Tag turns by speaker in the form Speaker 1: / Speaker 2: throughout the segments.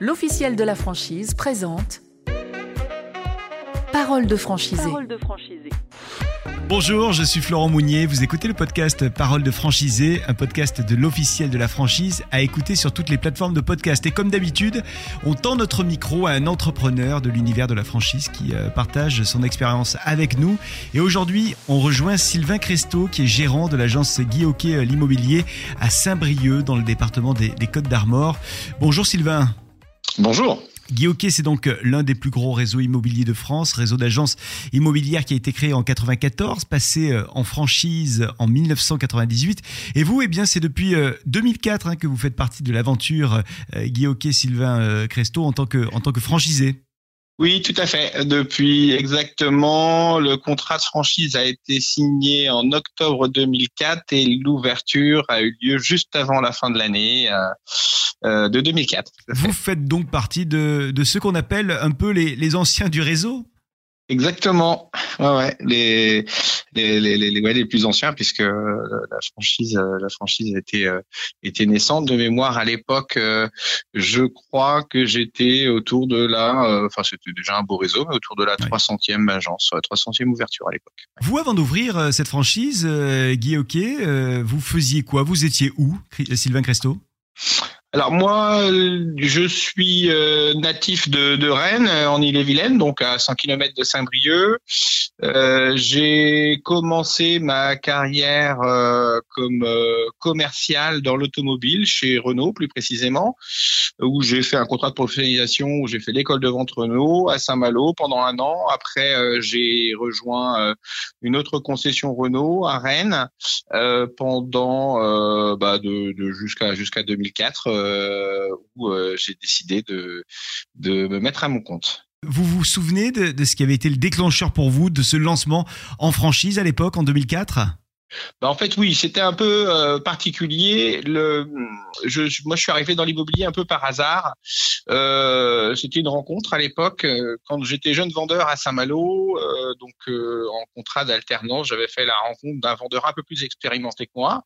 Speaker 1: l'officiel de la franchise présente Parole de franchisé.
Speaker 2: Parole de franchisé.
Speaker 3: Bonjour, je suis Florent Mounier. Vous écoutez le podcast Parole de franchisé, un podcast de l'officiel de la franchise à écouter sur toutes les plateformes de podcast. Et comme d'habitude, on tend notre micro à un entrepreneur de l'univers de la franchise qui euh, partage son expérience avec nous. Et aujourd'hui, on rejoint Sylvain Cresto, qui est gérant de l'agence Guy Hockey euh, l'immobilier à Saint-Brieuc, dans le département des, des Côtes d'Armor. Bonjour Sylvain.
Speaker 4: Bonjour.
Speaker 3: Hockey, c'est donc l'un des plus gros réseaux immobiliers de France, réseau d'agences immobilières qui a été créé en 94, passé euh, en franchise en 1998. Et vous, eh bien, c'est depuis 2004 hein, que vous faites partie de l'aventure euh, Hockey, Sylvain euh, Cresto en tant que, en tant que franchisé.
Speaker 4: Oui, tout à fait. Depuis exactement, le contrat de franchise a été signé en octobre 2004 et l'ouverture a eu lieu juste avant la fin de l'année euh, euh, de 2004.
Speaker 3: Vous faites donc partie de, de ceux qu'on appelle un peu les, les anciens du réseau?
Speaker 4: Exactement. Ouais, ouais. Les, les, les, les, ouais, les plus anciens, puisque euh, la franchise, euh, la franchise était, euh, était naissante. De mémoire, à l'époque, je crois que j'étais autour de la, enfin, c'était déjà un beau réseau, mais autour de la 300e agence, 300e ouverture à l'époque.
Speaker 3: Vous, avant d'ouvrir cette franchise, Guy Hockey, vous faisiez quoi? Vous étiez où, Sylvain Cresto
Speaker 4: alors moi, je suis euh, natif de, de, Rennes, en Ille-et-Vilaine, donc à 100 km de Saint-Brieuc. Euh, j'ai commencé ma carrière euh, comme euh, commercial dans l'automobile chez Renault, plus précisément, où j'ai fait un contrat de professionnalisation, où j'ai fait l'école de vente Renault à Saint-Malo pendant un an. Après, euh, j'ai rejoint une autre concession Renault à Rennes pendant bah, de, de jusqu'à jusqu'à 2004 euh, où euh, j'ai décidé de, de me mettre à mon compte.
Speaker 3: Vous vous souvenez de, de, ce qui avait été le déclencheur pour vous de ce lancement en franchise à l'époque, en 2004
Speaker 4: bah en fait, oui, c'était un peu euh, particulier. Le, je, moi, je suis arrivé dans l'immobilier un peu par hasard. Euh, c'était une rencontre à l'époque quand j'étais jeune vendeur à Saint-Malo, euh, donc en contrat d'alternance. J'avais fait la rencontre d'un vendeur un peu plus expérimenté que moi.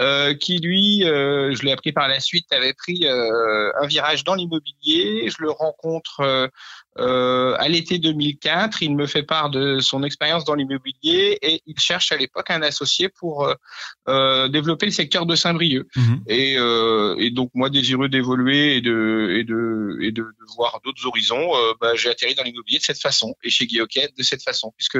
Speaker 4: Euh, qui lui, euh, je l'ai appris par la suite, avait pris euh, un virage dans l'immobilier. Je le rencontre à l'été 2004. Il me fait part de son expérience dans l'immobilier et il cherche à l'époque un associé pour développer le secteur de Saint-Brieuc. Mhm. Et, et, donc moi, désireux d'évoluer et de, et de, et de, de voir d'autres horizons, bah, j'ai atterri dans l'immobilier de cette façon et chez Guy de cette façon, puisque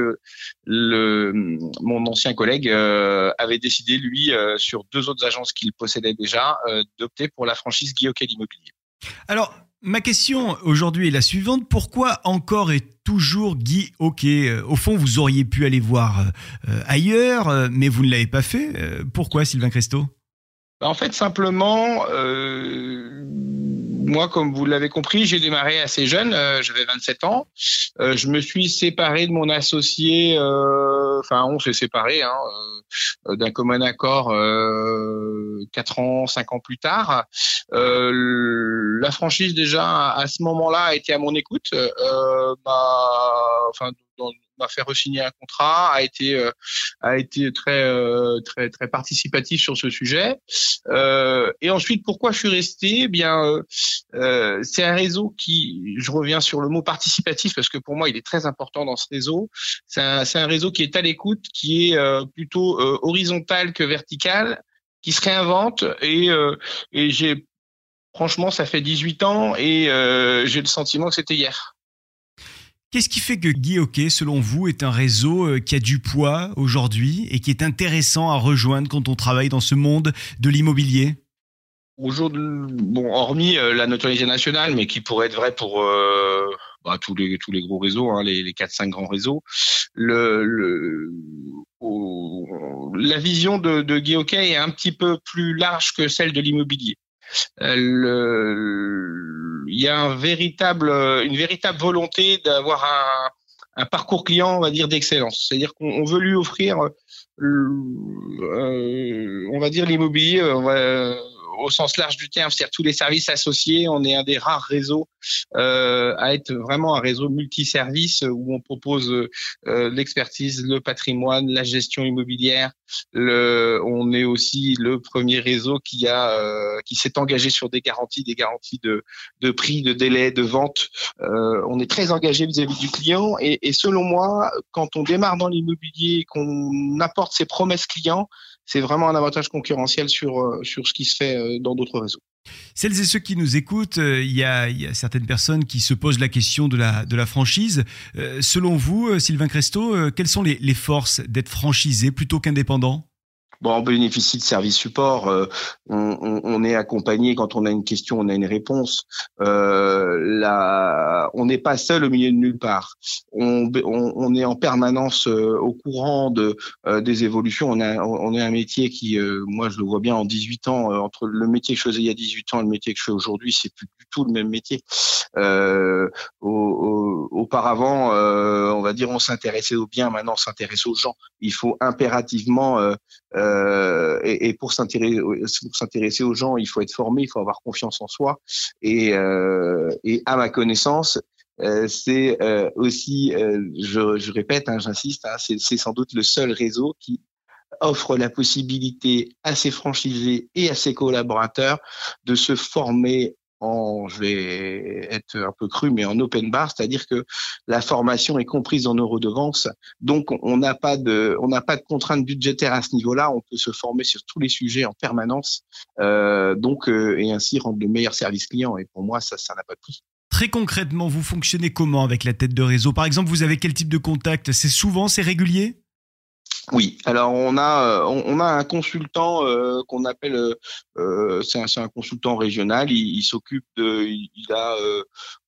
Speaker 4: le, mon ancien collègue avait décidé lui sur deux autres agences qu'il possédait déjà euh, d'opter pour la franchise Guy Hockey d'immobilier.
Speaker 3: Alors, ma question aujourd'hui est la suivante. Pourquoi encore et toujours Guy Hockey Au fond, vous auriez pu aller voir euh, ailleurs, euh, mais vous ne l'avez pas fait. pourquoi, Sylvain Cresto
Speaker 4: bah, En fait, simplement, moi, comme vous l'avez compris, j'ai démarré assez jeune, euh, j'avais 27 ans. Euh, je me suis séparé de mon associé, euh, enfin on s'est séparé hein, euh, d'un commun accord euh, 4 ans, 5 ans plus tard. la franchise déjà à ce moment-là a été à mon écoute. enfin, dans, m'a fait resigner un contrat, a été euh, a été très euh, très très participatif sur ce sujet. Euh, et ensuite, pourquoi je suis resté? Eh Bien, c'est un réseau qui, je reviens sur le mot participatif parce que pour moi, il est très important dans ce réseau. C'est un, un réseau qui est à l'écoute, qui est plutôt horizontal que vertical, qui se réinvente et et j'ai franchement, ça fait 18 ans et j'ai le sentiment que c'était hier.
Speaker 3: Qu'est-ce qui fait que Guy selon vous, est un réseau euh, qui a du poids aujourd'hui et qui est intéressant à rejoindre quand on travaille dans ce monde de l'immobilier?
Speaker 4: Bon, hormis euh, la notoriété nationale, mais qui pourrait être vrai pour euh, bah, tous les gros réseaux, hein, les, les 4-5 grands réseaux, la vision de, de Guy Hockey est un petit peu plus large que celle de l'immobilier. Il y a un véritable, une véritable volonté d'avoir un, un, parcours client, on va dire, d'excellence. C'est-à-dire qu'on veut lui offrir, euh, on va dire, l'immobilier au sens large du terme, c'est-à-dire tous les services associés. On est un des rares réseaux euh, à être vraiment un réseau multiservice où on propose euh, l'expertise, le patrimoine, la gestion immobilière. On est aussi le premier réseau qui a euh, qui s'est engagé sur des garanties, des garanties de, de prix, de délai, de vente. On est très engagé vis-à-vis du client et, selon moi, quand on démarre dans l'immobilier qu'on apporte ses promesses clients, c'est vraiment un avantage concurrentiel sur, euh, ce qui se fait euh, dans d'autres réseaux.
Speaker 3: Celles et ceux qui nous écoutent, euh, il y, a, certaines personnes qui se posent la question de la, de la franchise. selon vous, Sylvain Cresto, quelles sont les, les forces d'être franchisé plutôt qu'indépendant?
Speaker 4: Bon, on bénéficie de services support. Euh, on, est accompagné quand on a une question, on a une réponse. Euh, on n'est pas seul au milieu de nulle part. On, est en permanence euh, au courant euh, des évolutions. On a, on est un métier qui, moi, je le vois bien en 18 ans. entre le métier que je faisais il y a 18 ans et le métier que je fais aujourd'hui, c'est plus du tout le même métier. Au, au, auparavant, on va dire, on s'intéressait aux biens. Maintenant, on s'intéresse aux gens. Il faut impérativement et, et, pour s'intéresser aux gens, il faut être formé, il faut avoir confiance en soi. Et, euh, à ma connaissance, euh, c'est euh, aussi, euh, je, je, répète, hein, j'insiste, hein, c'est sans doute le seul réseau qui offre la possibilité à ses franchisés et à ses collaborateurs de se former en, je vais être un peu cru, mais en open bar, c'est-à-dire que la formation est comprise en nos redevances. Donc, on n'a pas de, on n'a pas de contraintes budgétaires à ce niveau-là. On peut se former sur tous les sujets en permanence. Euh, donc, euh, et ainsi rendre le meilleur service client. Et pour moi, ça, ça n'a pas de prix.
Speaker 3: Très concrètement, vous fonctionnez comment avec la tête de réseau? Par exemple, vous avez quel type de contact? C'est souvent, c'est régulier?
Speaker 4: Oui, alors on a euh, on a un consultant euh, qu'on appelle euh, euh c'est un, un, consultant régional. Il, il s'occupe de il a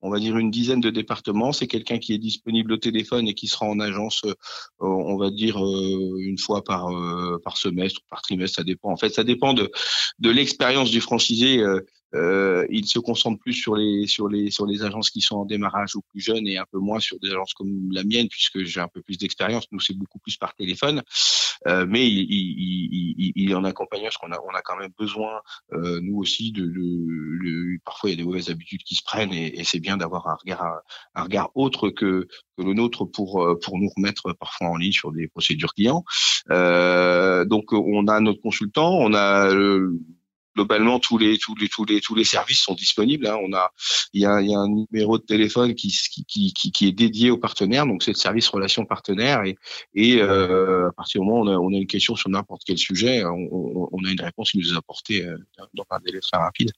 Speaker 4: on va dire une dizaine de départements. C'est quelqu'un qui est disponible au téléphone et qui sera en agence on va dire une fois par par semestre par trimestre. Ça dépend. En fait, ça dépend de de l'expérience du franchisé. Euh, il se concentre plus sur les sur les sur les agences qui sont en démarrage ou plus jeunes et un peu moins sur des agences comme la mienne puisque j'ai un peu plus d'expérience. Nous c'est beaucoup plus par téléphone, euh, mais il, il, il, il, en accompagne parce qu'on a on a quand même besoin euh, nous aussi de, de, de, parfois il y a des mauvaises habitudes qui se prennent et, c'est bien d'avoir un regard un regard autre que que le nôtre pour pour nous remettre parfois en ligne sur des procédures clients. Euh, donc on a notre consultant, on a globalement tous les tous les tous les tous les services sont disponibles. Hein. On a il y a, y a, un numéro de téléphone qui qui, qui, qui est dédié aux partenaires, donc c'est le service relation partenaire et et euh, à partir du moment où on a, on a une question sur n'importe quel sujet, on, on, a une réponse qui nous est apportée euh, dans un délai très rapide.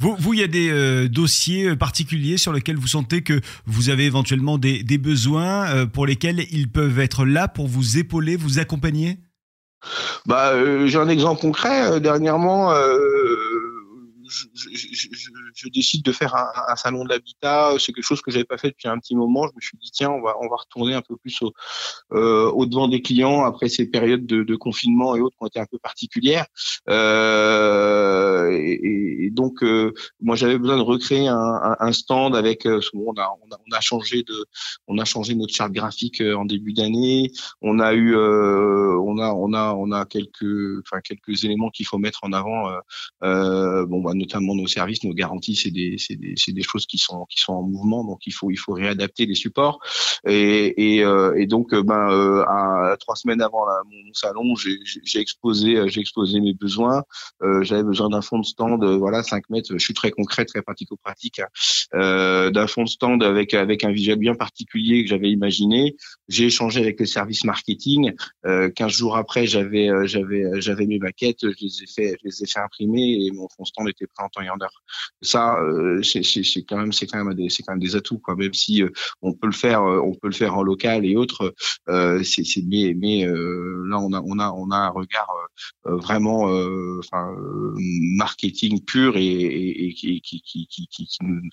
Speaker 3: Vous, vous, il y a des euh, dossiers particuliers sur lesquels vous sentez que vous avez éventuellement des, des besoins euh, pour lesquels ils peuvent être là pour vous épauler, vous accompagner?
Speaker 4: Bah, euh, j'ai un exemple concret. Euh, dernièrement, euh, je, je, je, je, décide de faire un, un salon de l'habitat. C'est quelque chose que j'avais pas fait depuis un petit moment. Je me suis dit tiens, on va on va retourner un peu plus au, euh, au devant des clients après ces périodes de, de, confinement et autres qui ont été un peu particulières. Euh, et, et, donc euh, moi j'avais besoin de recréer un, un stand avec. on a, on a on a changé de on a changé notre charte graphique en début d'année. On a eu on a on a on a quelques enfin quelques éléments qu'il faut mettre en avant. bon bah, notamment nos services, nos garanties, c'est des, des, des, choses qui sont, qui sont en mouvement, donc il faut, il faut réadapter les supports. Et, et, euh, et donc, euh, ben, euh, à, trois semaines avant mon salon, j'ai exposé, euh, j'ai exposé mes besoins. Euh, J'avais besoin d'un fond de stand, voilà, 5 mètres. Je suis très concret, très pratico-pratique, hein. d'un fond de stand avec avec un visuel bien particulier que j'avais imaginé. J'ai échangé avec le service marketing. 15 jours après, j'avais j'avais j'avais mes maquettes, je les ai fait, je les ai fait imprimer et mon fond stand était prêt en temps et en heure. Ça, euh, c'est quand même, c'est quand même des, c'est quand même des atouts, quoi. Même si euh, on peut le faire, euh, on peut le faire en local et autres. c'est, mais, mais là, on a, on a, on a un regard vraiment, enfin, marketing pur et, et, et qui, qui, qui, qui,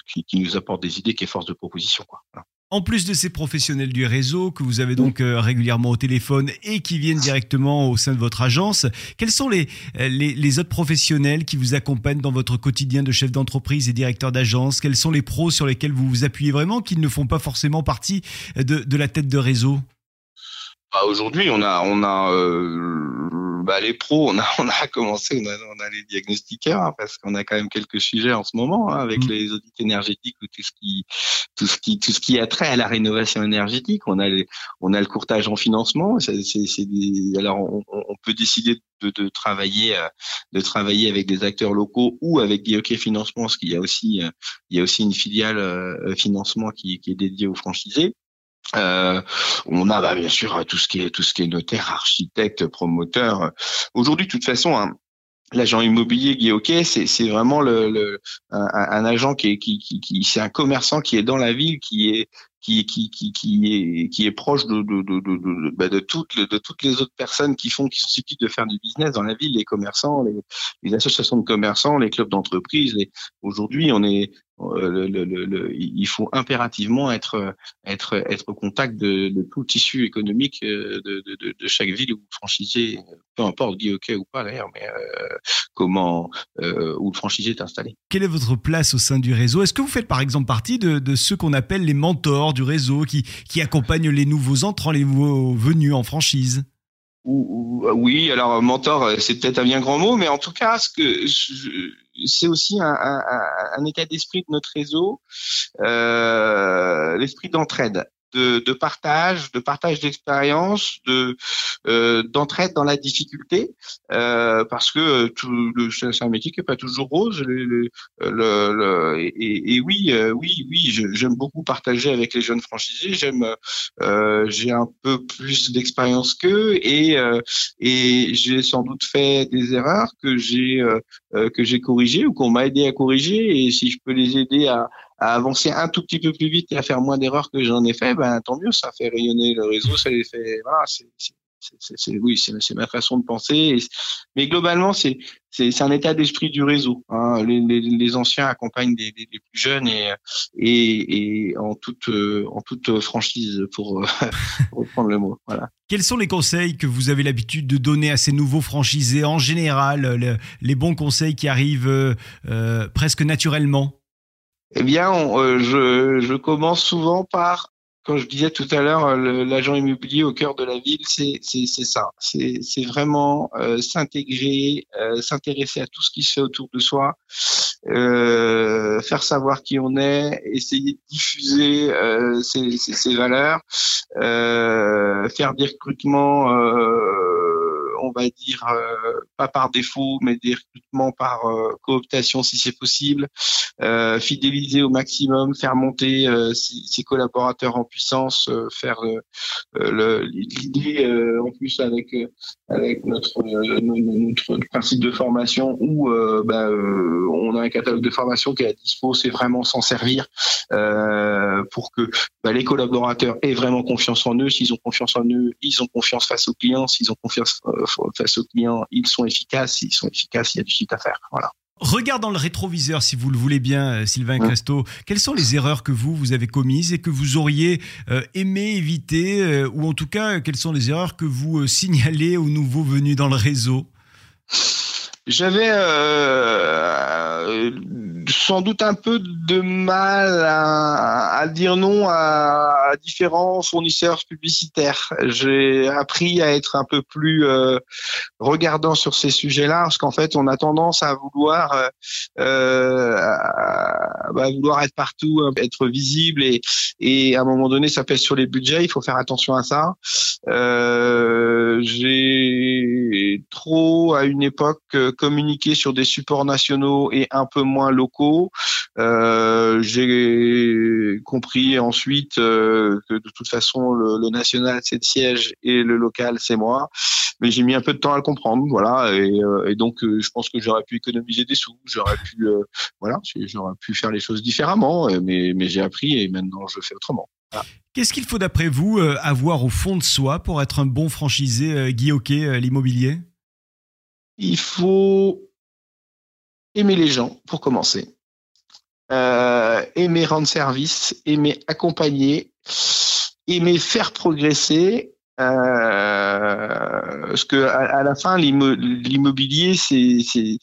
Speaker 4: qui, qui, nous apporte des idées, qui est force de proposition, quoi. Voilà.
Speaker 3: En plus de ces professionnels du réseau que vous avez donc euh, régulièrement au téléphone et qui viennent directement au sein de votre agence, quels sont les, les, les, autres professionnels qui vous accompagnent dans votre quotidien de chef d'entreprise et directeur d'agence? Quels sont les pros sur lesquels vous vous appuyez vraiment qui ne font pas forcément partie de, de la tête de réseau?
Speaker 4: Bah, Aujourd'hui, on a, on a euh, bah, les pros, on a, on a commencé, on a, on a les diagnostiqueurs hein, parce qu'on a quand même quelques sujets en ce moment hein, avec mm. les audits énergétiques ou tout ce qui, tout ce qui, tout ce qui a trait à la rénovation énergétique. On a, les, on a le courtage en financement. C'est, des, alors on, on, peut décider de, de, travailler, euh, de travailler avec des acteurs locaux ou avec Guillaume Financement, parce qu'il y a aussi, euh, il y a aussi une filiale euh, financement qui, qui est dédiée aux franchisés. Euh, on a bah, bien sûr tout ce qui est tout ce qui est notaire, architecte, promoteur. Aujourd'hui, de toute façon, hein, l'agent immobilier Guy Hockey, c'est vraiment le, le un, agent qui est qui, c'est un commerçant qui est dans la ville, qui est qui, est, proche de, de, de, de, bah de, toutes, de toutes les autres personnes qui font, qui sont susceptibles de faire du business dans la ville, les commerçants, les, associations de commerçants, les clubs d'entreprise. Aujourd'hui, on est, le, le, le, il faut impérativement être être être au contact de, de tout le tissu économique euh, de, de, de, chaque ville où le franchisé, peu importe Guy ou pas d'ailleurs, mais euh, comment euh, où le franchisé est installé.
Speaker 3: Quelle est votre place au sein du réseau? Est-ce que vous faites par exemple partie de, de ceux qu'on appelle les mentors du réseau qui qui accompagnent les nouveaux entrants, les nouveaux venus en franchise?
Speaker 4: Oui, alors mentor, c'est peut-être un bien grand mot, mais en tout cas, ce que je, c'est aussi un, état d'esprit de notre réseau, euh, l'esprit d'entraide de, de, partage, de partage d'expérience, de euh, d'entraide dans la difficulté, euh, parce que tout le c'est un métier qui est pas toujours rose. Le, le, le et, et, oui, euh, oui, oui, j'aime beaucoup partager avec les jeunes franchisés. J'aime, euh, j'ai un peu plus d'expérience qu'eux et euh, et j'ai sans doute fait des erreurs que j'ai euh, que j'ai corrigées ou qu'on m'a aidé à corriger. Et si je peux les aider à à avancer un tout petit peu plus vite et à faire moins d'erreurs que j'en ai fait, ben tant mieux, ça fait rayonner le réseau, ça les fait, voilà, c'est, oui, c'est, ma façon de penser. mais globalement, c'est, c'est, un état d'esprit du réseau. Hein. Les, les, les, anciens accompagnent des, des, plus jeunes et, et, et, en toute, en toute franchise, pour, reprendre le mot. Voilà.
Speaker 3: Quels sont les conseils que vous avez l'habitude de donner à ces nouveaux franchisés en général, les bons conseils qui arrivent euh, presque naturellement?
Speaker 4: Eh bien, euh, je, je, commence souvent par, comme je disais tout à l'heure, euh, l'agent immobilier au cœur de la ville, c'est ça. C'est vraiment euh, s'intégrer, s'intéresser à tout ce qui se fait autour de soi, faire savoir qui on est, essayer de diffuser ses, ses, valeurs, faire des recrutements on va dire pas par défaut, mais des recrutements par cooptation si c'est possible, euh, fidéliser au maximum, faire monter euh, ses, collaborateurs en puissance, euh, faire l'idée en plus avec avec notre, notre principe de formation où bah, on a un catalogue de formation qui est à dispo, c'est vraiment s'en servir pour que bah, les collaborateurs aient vraiment confiance en eux. S'ils ont confiance en eux, ils ont confiance face aux clients. S'ils ont confiance face aux clients, ils sont efficaces. S'ils sont efficaces, il y a du à faire. Voilà.
Speaker 3: Regarde dans le rétroviseur, si vous le voulez bien, euh, Sylvain Cresto. Quelles sont les erreurs que vous, vous avez commises et que vous auriez euh, aimé éviter, euh, ou en tout cas, quelles sont les erreurs que vous signalez aux nouveaux venus dans le réseau?
Speaker 4: J'avais euh, sans doute un peu de mal à, à dire non à, à, différents fournisseurs publicitaires. J'ai appris à être un peu plus euh, regardant sur ces sujets-là, parce qu'en fait, on a tendance à vouloir, euh, à, bah, vouloir être partout, être visible, et, et à un moment donné, ça pèse sur les budgets. Il faut faire attention à ça. Euh, J'ai trop à une époque communiquer sur des supports nationaux et un peu moins locaux. Euh, J'ai compris ensuite euh, que de toute façon le, national c'est le siège et le local c'est moi. Mais j'ai mis un peu de temps à le comprendre, voilà. Et, euh, donc je pense que j'aurais pu économiser des sous, j'aurais pu, voilà, j'aurais pu faire les choses différemment. Mais, mais j'ai appris et maintenant je fais autrement.
Speaker 3: Qu'est-ce qu'il faut d'après vous avoir au fond de soi pour être un bon franchisé Guy Hockey, l'immobilier?
Speaker 4: Il faut aimer les gens pour commencer, euh, aimer rendre service, aimer accompagner, aimer faire progresser. Euh, parce que à, la fin, l'immobilier, c'est,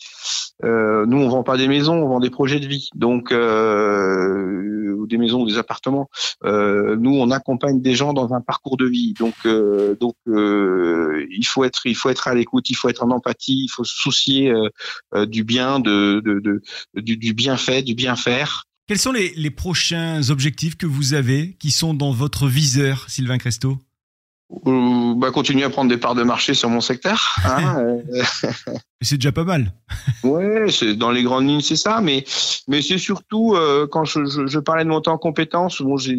Speaker 4: euh, nous on vend pas des maisons, on vend des projets de vie. Donc euh, des maisons ou des appartements. nous, on accompagne des gens dans un parcours de vie. Donc, donc, il faut être, il faut être à l'écoute, il faut être en empathie, il faut se soucier du bien, de, du bien fait, du bien faire.
Speaker 3: Quels sont les, les prochains objectifs que vous avez qui sont dans votre viseur, Sylvain Cresto
Speaker 4: euh, bah, continuer à prendre des parts de marché sur mon secteur. Hein,
Speaker 3: euh. c'est déjà pas mal.
Speaker 4: ouais, c'est dans les grandes lignes, c'est ça. Mais mais c'est surtout euh, quand je, je, je, parlais de monter en compétences. Bon, j'ai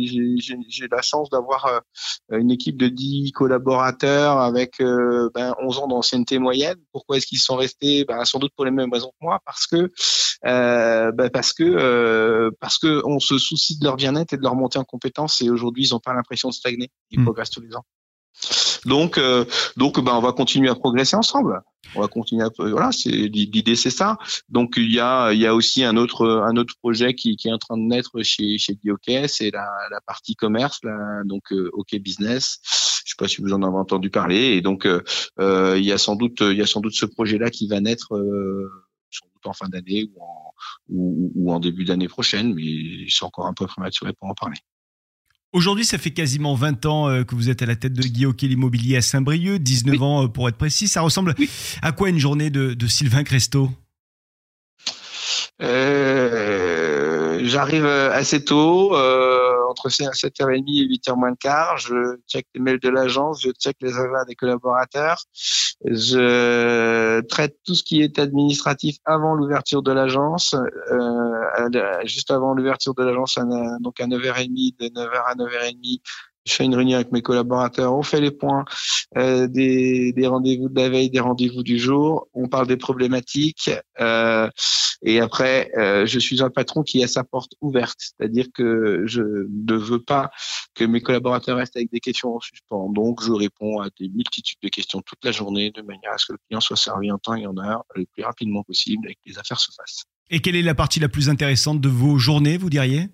Speaker 4: la chance d'avoir euh, une équipe de 10 collaborateurs avec ben, 11 ans d'ancienneté moyenne. Pourquoi est-ce qu'ils sont restés? Ben, Sans doute pour les mêmes raisons que moi, parce que ben, parce que parce que on se soucie de leur bien-être et de leur montée en compétences. Et aujourd'hui, ils n'ont pas l'impression de stagner. Ils mmh. progressent tous les ans. Donc, euh, donc, ben, on va continuer à progresser ensemble. On va continuer à, voilà, c'est l'idée, c'est ça. Donc, il y a, il y a aussi un autre, un autre projet qui, qui est en train de naître chez, chez c'est la, la partie commerce, là, donc euh, OK Business. Je sais pas si vous en avez entendu parler. Et donc, euh, euh il y a sans doute, il y a sans doute ce projet-là qui va naître. Euh, en fin d'année ou en, ou, ou en début d'année prochaine, mais c'est encore un peu prématuré pour en parler.
Speaker 3: Aujourd'hui, ça fait quasiment 20 ans euh, que vous êtes à la tête de Guy l'immobilier à Saint-Brieuc, 19 ans euh, pour être précis. Ça ressemble à quoi une journée de, Sylvain Cresto
Speaker 4: euh, J'arrive assez tôt, entre 7h30 et 8h moins de quart. Je check les mails de l'agence, je check les agendas des collaborateurs. Je traite tout ce qui est administratif avant l'ouverture de l'agence, euh, juste avant l'ouverture de l'agence, donc à 9h30, de 9h à 9h30, je fais une réunion avec mes collaborateurs, on fait les points euh, des, des rendez-vous de la veille, des rendez-vous du jour, on parle des problématiques euh, et après euh, je suis un patron qui a sa porte ouverte, c'est-à-dire que je ne veux pas que mes collaborateurs restent avec des questions en suspens, donc je réponds à des multitudes de questions toute la journée de manière à ce que le client soit servi en temps et en heure le plus rapidement possible et que les affaires se fassent.
Speaker 3: Et quelle est la partie la plus intéressante de vos journées, vous diriez?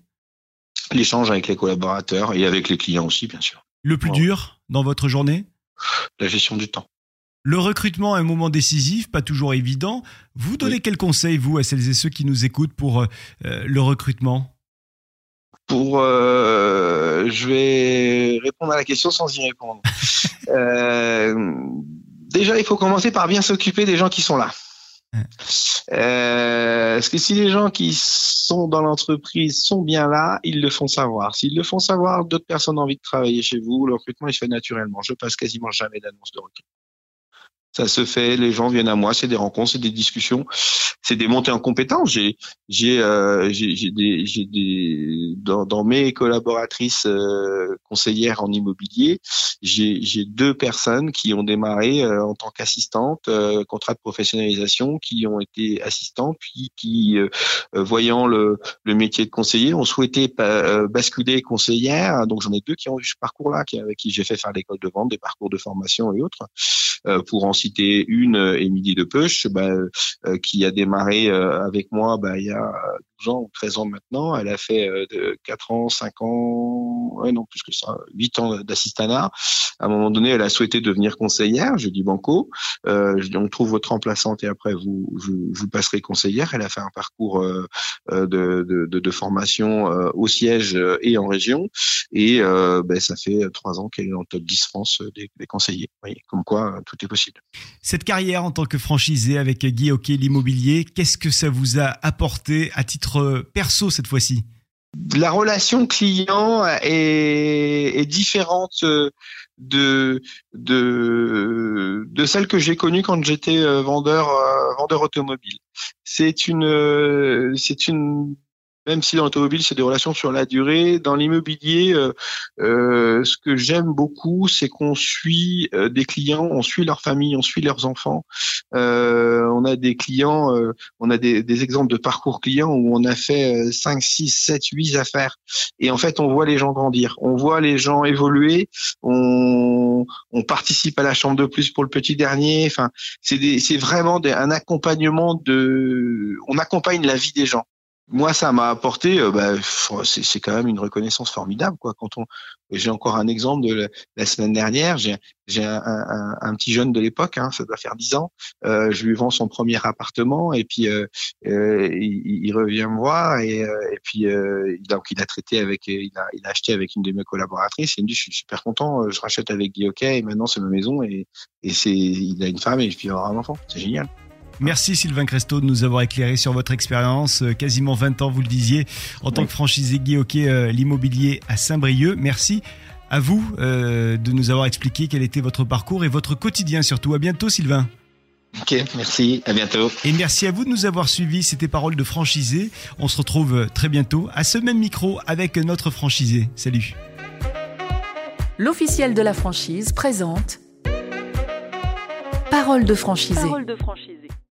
Speaker 4: L'échange avec les collaborateurs et avec les clients aussi, bien sûr.
Speaker 3: Le plus dur dans votre journée?
Speaker 4: La gestion du temps.
Speaker 3: Le recrutement est un moment décisif, pas toujours évident. Vous donnez quel conseil, vous, à celles et ceux qui nous écoutent pour euh, le recrutement?
Speaker 4: Pour, euh, je vais répondre à la question sans y répondre. euh, déjà, il faut commencer par bien s'occuper des gens qui sont là. Euh, parce que si les gens qui sont dans l'entreprise sont bien là, ils le font savoir. S'ils le font savoir, d'autres personnes ont envie de travailler chez vous. Le recrutement, il se fait naturellement. Je passe quasiment jamais d'annonce de recrutement. Ça se fait, les gens viennent à moi, c'est des rencontres, c'est des discussions, c'est des montées en compétences. J'ai, j'ai, euh, j'ai, des, j'ai des dans, dans, mes collaboratrices euh, conseillères en immobilier, j'ai, j'ai deux personnes qui ont démarré euh, en tant qu'assistantes, euh, contrat de professionnalisation, qui ont été assistantes, puis qui, voyant le, le métier de conseiller, ont souhaité basculer conseillère. Donc j'en ai deux qui ont eu ce parcours-là, qui, avec qui j'ai fait faire l'école de vente, des parcours de formation et autres. pour en citer une, Émilie de Peuch, bah, qui a démarré avec moi bah, il y a 12 ans ou 13 ans maintenant. Elle a fait de 4 ans, 5 ans, ouais, non plus que ça, 8 ans d'assistanat. À un moment donné, elle a souhaité devenir conseillère. Je dis banco. Euh, on trouve votre remplaçante et après vous, vous, vous, passerez conseillère. Elle a fait un parcours euh, de, de, de, formation au siège et en région. Et ben, ça fait trois ans qu'elle est dans le top 10 France des, des conseillers. voyez, comme quoi tout est possible.
Speaker 3: Cette carrière en tant que franchisé avec Guy Hockey l'immobilier, qu'est-ce que ça vous a apporté à titre perso cette fois-ci?
Speaker 4: La relation client est, différente de, de, de celle que j'ai connue quand j'étais euh, vendeur, euh, vendeur automobile. C'est une, c'est une même si dans l'automobile c'est des relations sur la durée, dans l'immobilier, euh, euh, ce que j'aime beaucoup, c'est qu'on suit euh, des clients, on suit leur famille, on suit leurs enfants. on a des clients, on a des, des, exemples de parcours clients où on a fait 5, 6, 7, 8 affaires. Et en fait, on voit les gens grandir, on voit les gens évoluer, on, on participe à la chambre de plus pour le petit dernier. Enfin, c'est vraiment des, un accompagnement de, on accompagne la vie des gens. Moi, ça m'a apporté, euh, bah, c'est quand même une reconnaissance formidable, quoi. Quand on, j'ai encore un exemple de la, semaine dernière, j'ai un, un, un, petit jeune de l'époque, hein, ça doit faire dix ans, euh, je lui vends son premier appartement et puis euh, il, revient me voir et, puis donc il a traité avec, il a, il a acheté avec une de mes collaboratrices. Et il me dit, je suis super content, je rachète avec Guy et maintenant c'est ma maison et, et c'est, il a une femme et puis il aura un enfant, c'est génial.
Speaker 3: Merci Sylvain Cresto de nous avoir éclairé sur votre expérience, euh, quasiment 20 ans, vous le disiez, en tant que franchisé Guy Hockey, euh, l'immobilier à Saint-Brieuc. Merci à vous euh, de nous avoir expliqué quel était votre parcours et votre quotidien surtout. À bientôt Sylvain.
Speaker 4: Ok, merci, à bientôt.
Speaker 3: Et merci à vous de nous avoir suivis, c'était Paroles de franchisé. On se retrouve très bientôt à ce même micro avec notre franchisé. Salut.
Speaker 1: L'officiel de la franchise présente Paroles de franchisé. Paroles de franchisé.